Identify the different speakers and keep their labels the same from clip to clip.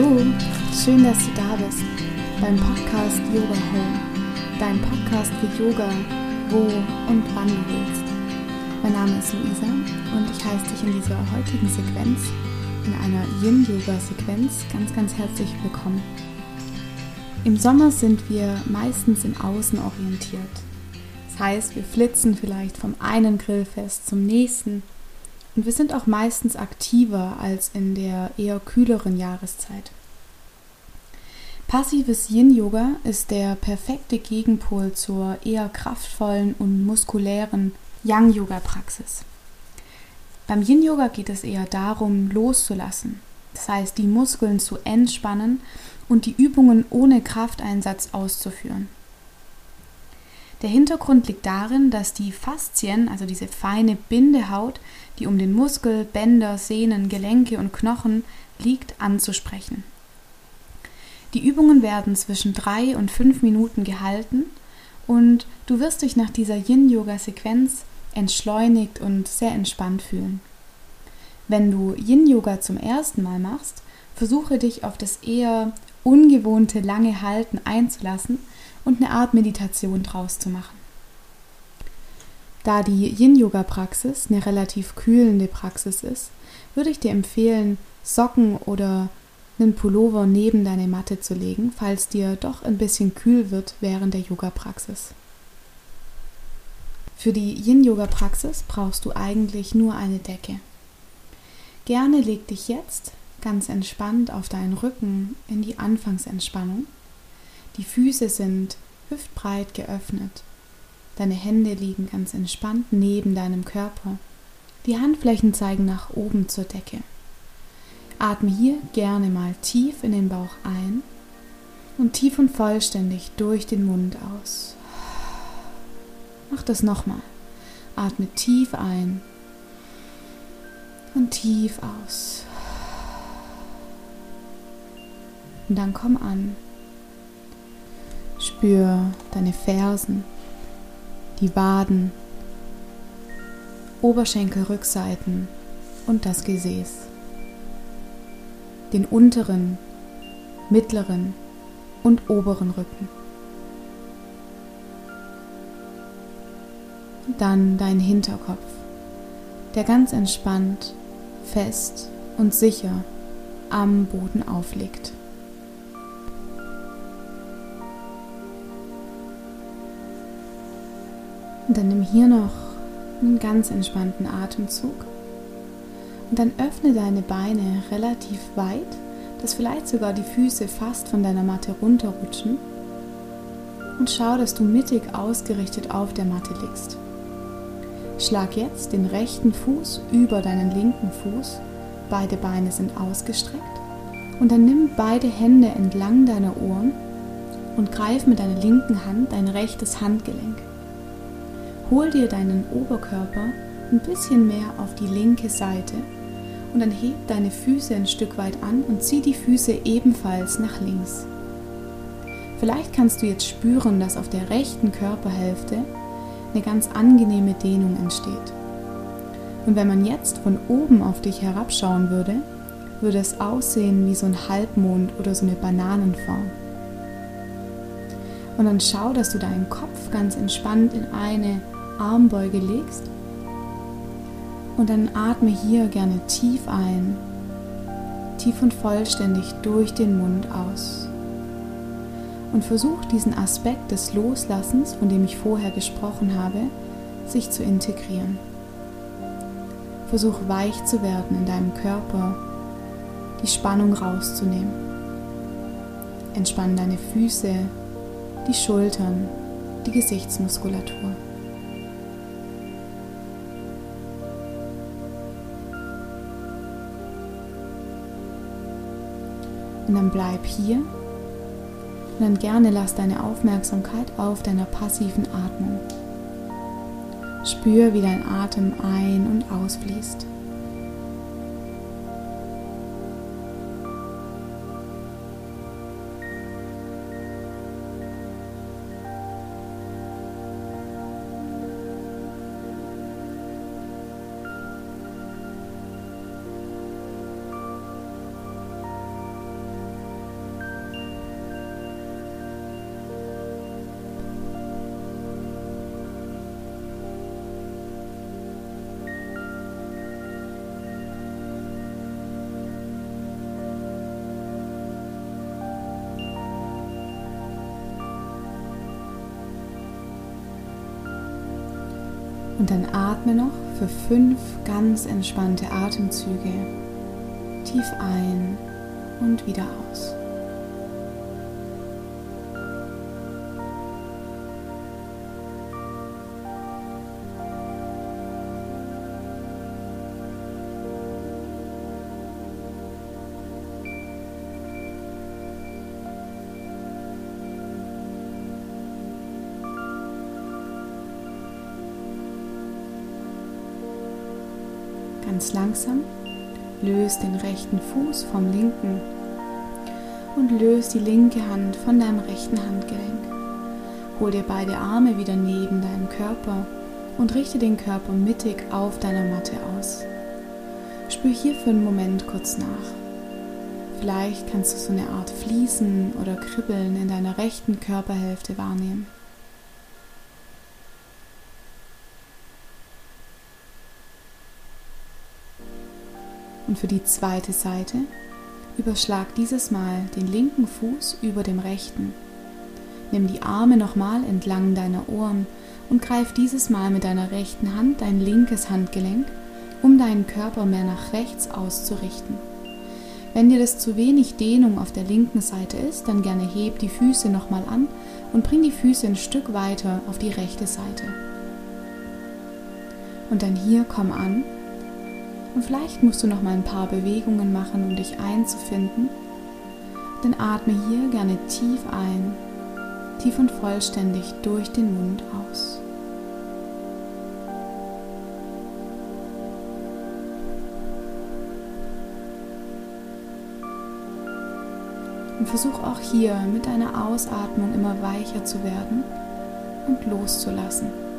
Speaker 1: Hallo, schön, dass du da bist beim Podcast Yoga Home, dein Podcast für Yoga, wo und wann du willst. Mein Name ist Luisa und ich heiße dich in dieser heutigen Sequenz, in einer Yin-Yoga-Sequenz, ganz, ganz herzlich willkommen. Im Sommer sind wir meistens im Außen orientiert. Das heißt, wir flitzen vielleicht vom einen Grillfest zum nächsten und wir sind auch meistens aktiver als in der eher kühleren Jahreszeit. Passives Yin-Yoga ist der perfekte Gegenpol zur eher kraftvollen und muskulären Yang-Yoga-Praxis. Beim Yin-Yoga geht es eher darum, loszulassen, das heißt die Muskeln zu entspannen und die Übungen ohne Krafteinsatz auszuführen. Der Hintergrund liegt darin, dass die Faszien, also diese feine Bindehaut, die um den Muskel, Bänder, Sehnen, Gelenke und Knochen liegt, anzusprechen. Die Übungen werden zwischen drei und fünf Minuten gehalten und du wirst dich nach dieser Yin-Yoga-Sequenz entschleunigt und sehr entspannt fühlen. Wenn du Yin-Yoga zum ersten Mal machst, versuche dich auf das eher ungewohnte lange Halten einzulassen und eine Art Meditation draus zu machen. Da die Yin-Yoga-Praxis eine relativ kühlende Praxis ist, würde ich dir empfehlen, Socken oder einen Pullover neben deine Matte zu legen, falls dir doch ein bisschen kühl wird während der Yoga-Praxis. Für die Yin-Yoga-Praxis brauchst du eigentlich nur eine Decke. Gerne leg dich jetzt ganz entspannt auf deinen Rücken in die Anfangsentspannung. Die Füße sind hüftbreit geöffnet. Deine Hände liegen ganz entspannt neben deinem Körper. Die Handflächen zeigen nach oben zur Decke. Atme hier gerne mal tief in den Bauch ein und tief und vollständig durch den Mund aus. Mach das nochmal. Atme tief ein und tief aus. Und dann komm an. Spür deine Fersen, die Waden, Oberschenkelrückseiten und das Gesäß. Den unteren, mittleren und oberen Rücken. Dann dein Hinterkopf, der ganz entspannt, fest und sicher am Boden aufliegt. Und dann nimm hier noch einen ganz entspannten Atemzug. Und dann öffne deine Beine relativ weit, dass vielleicht sogar die Füße fast von deiner Matte runterrutschen. Und schau, dass du mittig ausgerichtet auf der Matte liegst. Schlag jetzt den rechten Fuß über deinen linken Fuß. Beide Beine sind ausgestreckt. Und dann nimm beide Hände entlang deiner Ohren und greif mit deiner linken Hand dein rechtes Handgelenk. Hol dir deinen Oberkörper ein bisschen mehr auf die linke Seite und dann heb deine Füße ein Stück weit an und zieh die Füße ebenfalls nach links. Vielleicht kannst du jetzt spüren, dass auf der rechten Körperhälfte eine ganz angenehme Dehnung entsteht. Und wenn man jetzt von oben auf dich herabschauen würde, würde es aussehen wie so ein Halbmond oder so eine Bananenform. Und dann schau, dass du deinen Kopf ganz entspannt in eine Armbeuge legst. Und dann atme hier gerne tief ein, tief und vollständig durch den Mund aus. Und versuch diesen Aspekt des Loslassens, von dem ich vorher gesprochen habe, sich zu integrieren. Versuch weich zu werden in deinem Körper, die Spannung rauszunehmen. Entspann deine Füße, die Schultern, die Gesichtsmuskulatur. Und dann bleib hier. Und dann gerne lass deine Aufmerksamkeit auf deiner passiven Atmung. Spür, wie dein Atem ein- und ausfließt. Und dann atme noch für fünf ganz entspannte Atemzüge tief ein und wieder aus. Ganz langsam löst den rechten Fuß vom linken und löst die linke Hand von deinem rechten Handgelenk. Hol dir beide Arme wieder neben deinem Körper und richte den Körper mittig auf deiner Matte aus. Spür hier für einen Moment kurz nach. Vielleicht kannst du so eine Art Fließen oder Kribbeln in deiner rechten Körperhälfte wahrnehmen. Und für die zweite Seite überschlag dieses Mal den linken Fuß über dem rechten. Nimm die Arme nochmal entlang deiner Ohren und greif dieses Mal mit deiner rechten Hand dein linkes Handgelenk, um deinen Körper mehr nach rechts auszurichten. Wenn dir das zu wenig Dehnung auf der linken Seite ist, dann gerne heb die Füße nochmal an und bring die Füße ein Stück weiter auf die rechte Seite. Und dann hier komm an und vielleicht musst du noch mal ein paar Bewegungen machen, um dich einzufinden. Dann atme hier gerne tief ein, tief und vollständig durch den Mund aus. Und versuch auch hier mit deiner Ausatmung immer weicher zu werden und loszulassen.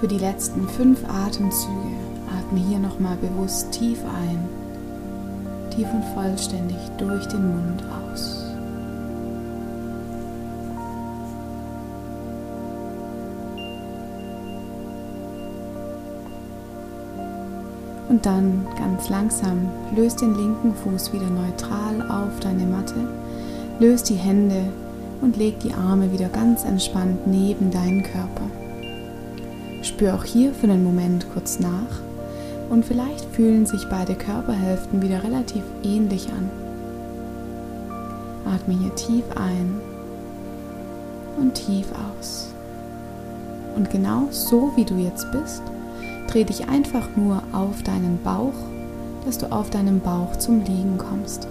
Speaker 1: Für die letzten fünf Atemzüge atme hier nochmal bewusst tief ein, tief und vollständig durch den Mund aus. Und dann ganz langsam löst den linken Fuß wieder neutral auf deine Matte, löst die Hände und leg die Arme wieder ganz entspannt neben deinen Körper. Spür auch hier für einen Moment kurz nach und vielleicht fühlen sich beide Körperhälften wieder relativ ähnlich an. Atme hier tief ein und tief aus. Und genau so wie du jetzt bist, dreh dich einfach nur auf deinen Bauch, dass du auf deinem Bauch zum Liegen kommst.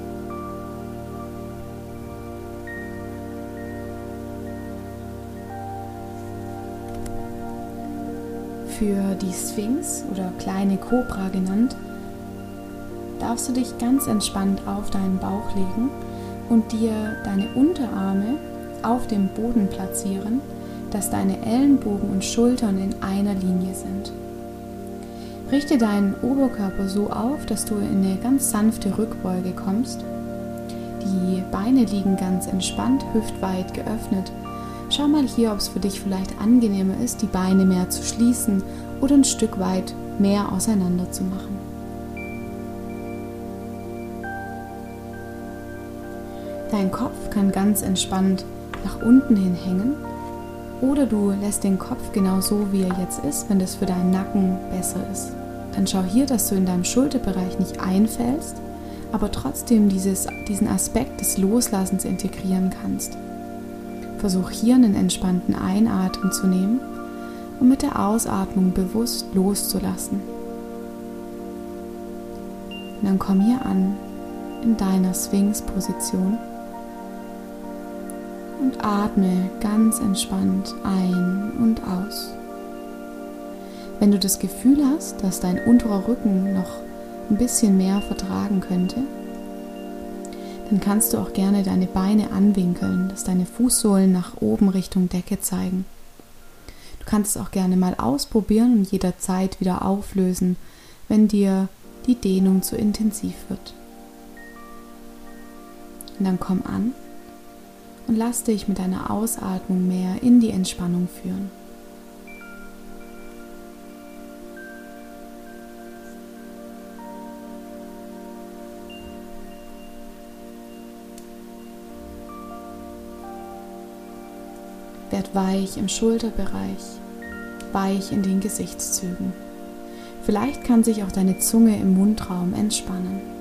Speaker 1: Für die Sphinx oder kleine Kobra genannt, darfst du dich ganz entspannt auf deinen Bauch legen und dir deine Unterarme auf dem Boden platzieren, dass deine Ellenbogen und Schultern in einer Linie sind. Richte deinen Oberkörper so auf, dass du in eine ganz sanfte Rückbeuge kommst. Die Beine liegen ganz entspannt, hüftweit geöffnet Schau mal hier, ob es für dich vielleicht angenehmer ist, die Beine mehr zu schließen oder ein Stück weit mehr auseinander zu machen. Dein Kopf kann ganz entspannt nach unten hin hängen oder du lässt den Kopf genau so, wie er jetzt ist, wenn das für deinen Nacken besser ist. Dann schau hier, dass du in deinem Schulterbereich nicht einfällst, aber trotzdem dieses, diesen Aspekt des Loslassens integrieren kannst. Versuch hier einen entspannten Einatmen zu nehmen und mit der Ausatmung bewusst loszulassen. Und dann komm hier an in deiner Sphinx-Position und atme ganz entspannt ein und aus. Wenn du das Gefühl hast, dass dein unterer Rücken noch ein bisschen mehr vertragen könnte, dann kannst du auch gerne deine Beine anwinkeln, dass deine Fußsohlen nach oben Richtung Decke zeigen. Du kannst es auch gerne mal ausprobieren und jederzeit wieder auflösen, wenn dir die Dehnung zu intensiv wird. Und dann komm an und lass dich mit deiner Ausatmung mehr in die Entspannung führen. Werd weich im Schulterbereich, weich in den Gesichtszügen. Vielleicht kann sich auch deine Zunge im Mundraum entspannen.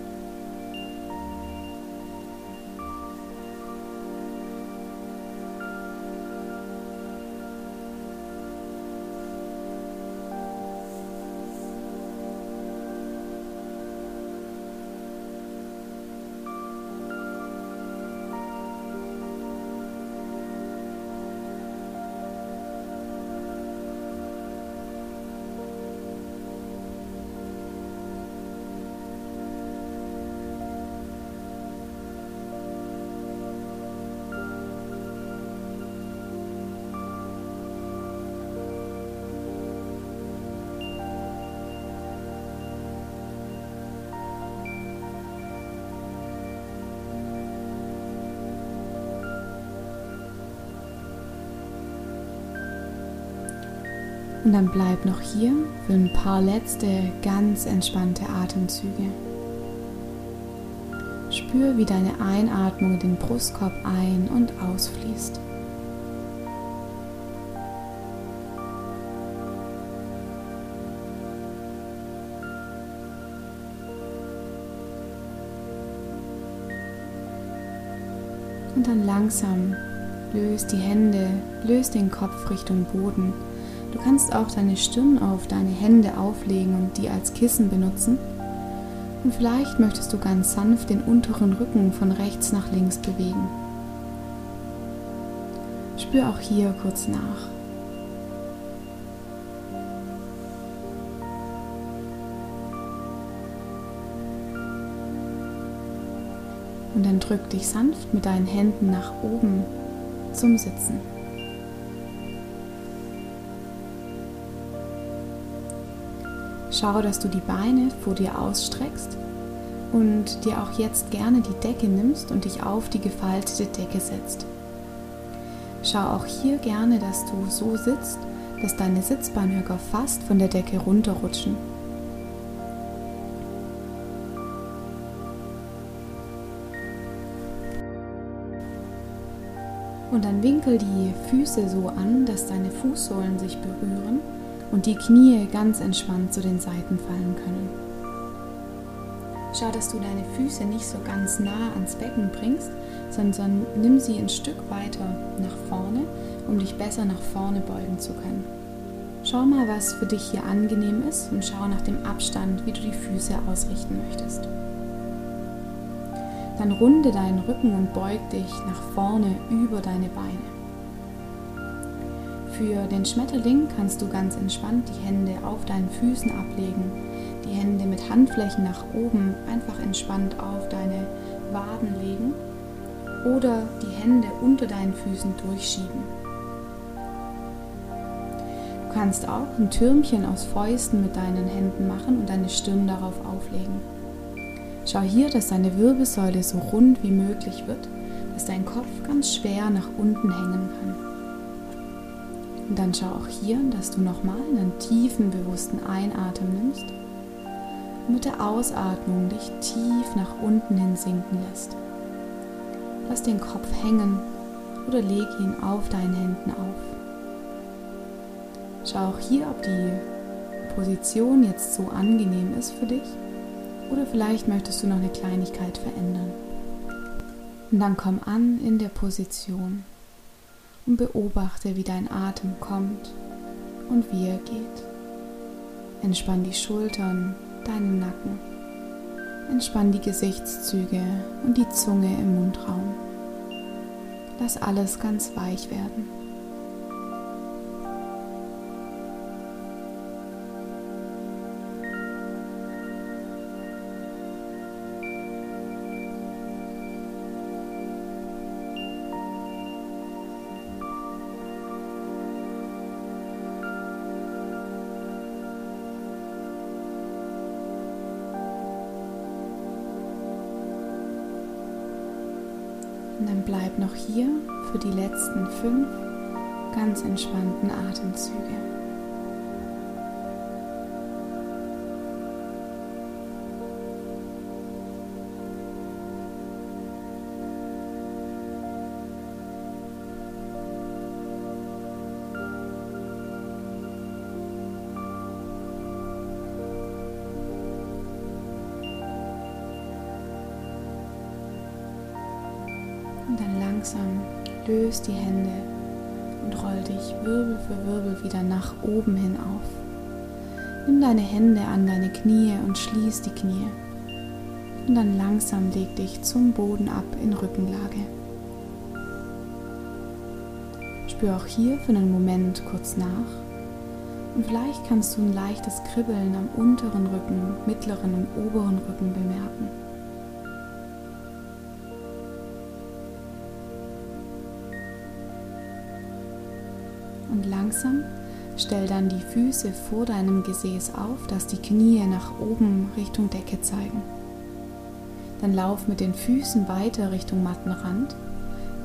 Speaker 1: Und dann bleib noch hier für ein paar letzte ganz entspannte Atemzüge. Spür, wie deine Einatmung in den Brustkorb ein- und ausfließt. Und dann langsam löst die Hände, löst den Kopf Richtung Boden Du kannst auch deine Stirn auf deine Hände auflegen und die als Kissen benutzen. Und vielleicht möchtest du ganz sanft den unteren Rücken von rechts nach links bewegen. Spür auch hier kurz nach. Und dann drück dich sanft mit deinen Händen nach oben zum Sitzen. Schau, dass du die Beine vor dir ausstreckst und dir auch jetzt gerne die Decke nimmst und dich auf die gefaltete Decke setzt. Schau auch hier gerne, dass du so sitzt, dass deine Sitzbeinhöcker fast von der Decke runterrutschen. Und dann winkel die Füße so an, dass deine Fußsohlen sich berühren und die Knie ganz entspannt zu den Seiten fallen können. Schau, dass du deine Füße nicht so ganz nah ans Becken bringst, sondern nimm sie ein Stück weiter nach vorne, um dich besser nach vorne beugen zu können. Schau mal, was für dich hier angenehm ist und schau nach dem Abstand, wie du die Füße ausrichten möchtest. Dann runde deinen Rücken und beug dich nach vorne über deine Beine. Für den Schmetterling kannst du ganz entspannt die Hände auf deinen Füßen ablegen, die Hände mit Handflächen nach oben einfach entspannt auf deine Waden legen oder die Hände unter deinen Füßen durchschieben. Du kannst auch ein Türmchen aus Fäusten mit deinen Händen machen und deine Stirn darauf auflegen. Schau hier, dass deine Wirbelsäule so rund wie möglich wird, dass dein Kopf ganz schwer nach unten hängen kann. Und dann schau auch hier, dass du nochmal einen tiefen, bewussten Einatmen nimmst und mit der Ausatmung dich tief nach unten hin sinken lässt. Lass den Kopf hängen oder leg ihn auf deinen Händen auf. Schau auch hier, ob die Position jetzt so angenehm ist für dich oder vielleicht möchtest du noch eine Kleinigkeit verändern. Und dann komm an in der Position und beobachte, wie dein Atem kommt und wie er geht. Entspann die Schultern, deinen Nacken. Entspann die Gesichtszüge und die Zunge im Mundraum. Lass alles ganz weich werden. Hier für die letzten fünf ganz entspannten Atemzüge. Löst die Hände und roll dich Wirbel für Wirbel wieder nach oben hin auf. Nimm deine Hände an deine Knie und schließ die Knie. Und dann langsam leg dich zum Boden ab in Rückenlage. Spür auch hier für einen Moment kurz nach. Und vielleicht kannst du ein leichtes Kribbeln am unteren Rücken, mittleren und oberen Rücken bemerken. Langsam stell dann die Füße vor deinem Gesäß auf, dass die Knie nach oben Richtung Decke zeigen. Dann lauf mit den Füßen weiter Richtung Mattenrand,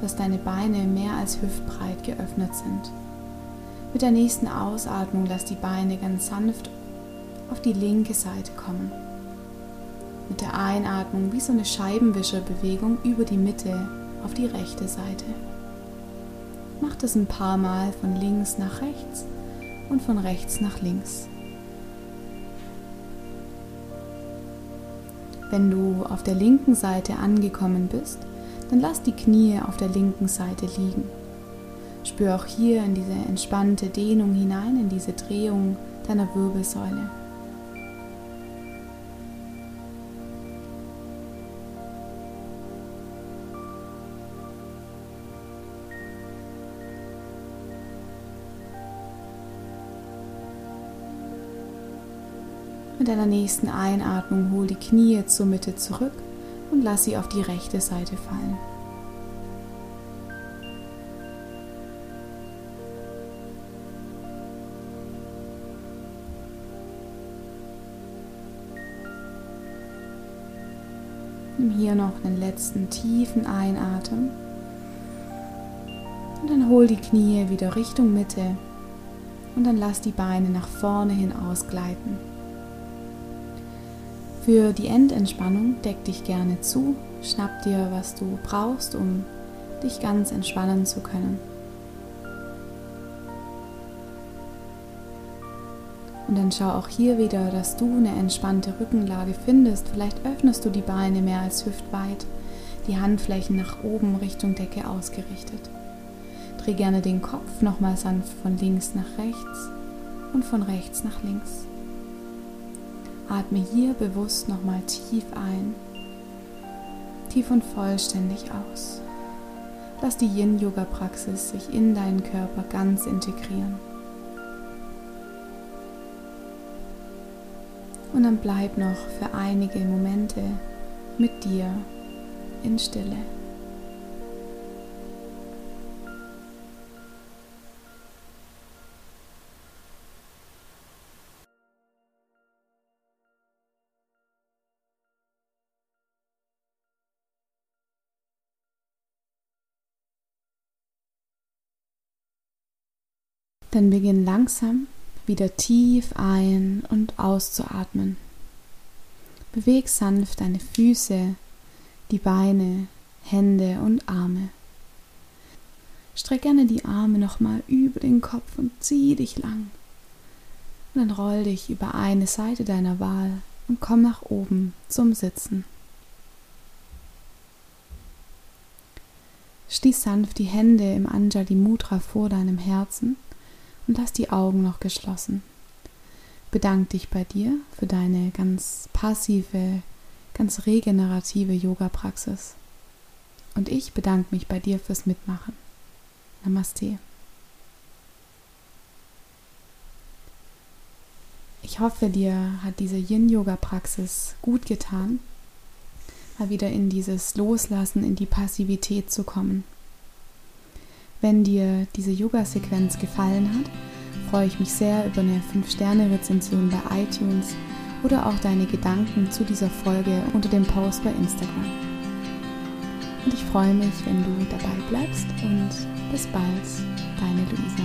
Speaker 1: dass deine Beine mehr als hüftbreit geöffnet sind. Mit der nächsten Ausatmung lass die Beine ganz sanft auf die linke Seite kommen. Mit der Einatmung wie so eine Scheibenwischerbewegung über die Mitte auf die rechte Seite. Mach das ein paar Mal von links nach rechts und von rechts nach links. Wenn du auf der linken Seite angekommen bist, dann lass die Knie auf der linken Seite liegen. Spür auch hier in diese entspannte Dehnung hinein, in diese Drehung deiner Wirbelsäule. Mit deiner nächsten Einatmung hol die Knie zur Mitte zurück und lass sie auf die rechte Seite fallen. Nimm hier noch einen letzten tiefen Einatmen und dann hol die Knie wieder Richtung Mitte und dann lass die Beine nach vorne hin ausgleiten. Für die Endentspannung deck dich gerne zu, schnapp dir, was du brauchst, um dich ganz entspannen zu können. Und dann schau auch hier wieder, dass du eine entspannte Rückenlage findest. Vielleicht öffnest du die Beine mehr als hüftweit, die Handflächen nach oben Richtung Decke ausgerichtet. Dreh gerne den Kopf nochmal sanft von links nach rechts und von rechts nach links. Atme hier bewusst nochmal tief ein, tief und vollständig aus. Lass die Yin-Yoga-Praxis sich in deinen Körper ganz integrieren. Und dann bleib noch für einige Momente mit dir in Stille. Dann beginn langsam wieder tief ein- und auszuatmen. Beweg sanft deine Füße, die Beine, Hände und Arme. Streck gerne die Arme nochmal über den Kopf und zieh dich lang. Und dann roll dich über eine Seite deiner Wahl und komm nach oben zum Sitzen. Schließ sanft die Hände im Anjali Mudra vor deinem Herzen und lass die Augen noch geschlossen. Bedank dich bei dir für deine ganz passive ganz regenerative Yoga-Praxis. Und ich bedanke mich bei dir fürs Mitmachen. Namaste. Ich hoffe, dir hat diese Yin-Yoga-Praxis gut getan, mal wieder in dieses Loslassen, in die Passivität zu kommen. Wenn dir diese Yoga-Sequenz gefallen hat, freue ich mich sehr über eine 5-Sterne-Rezension bei iTunes oder auch deine Gedanken zu dieser Folge unter dem Post bei Instagram. Und ich freue mich, wenn du dabei bleibst und bis bald, deine Luisa.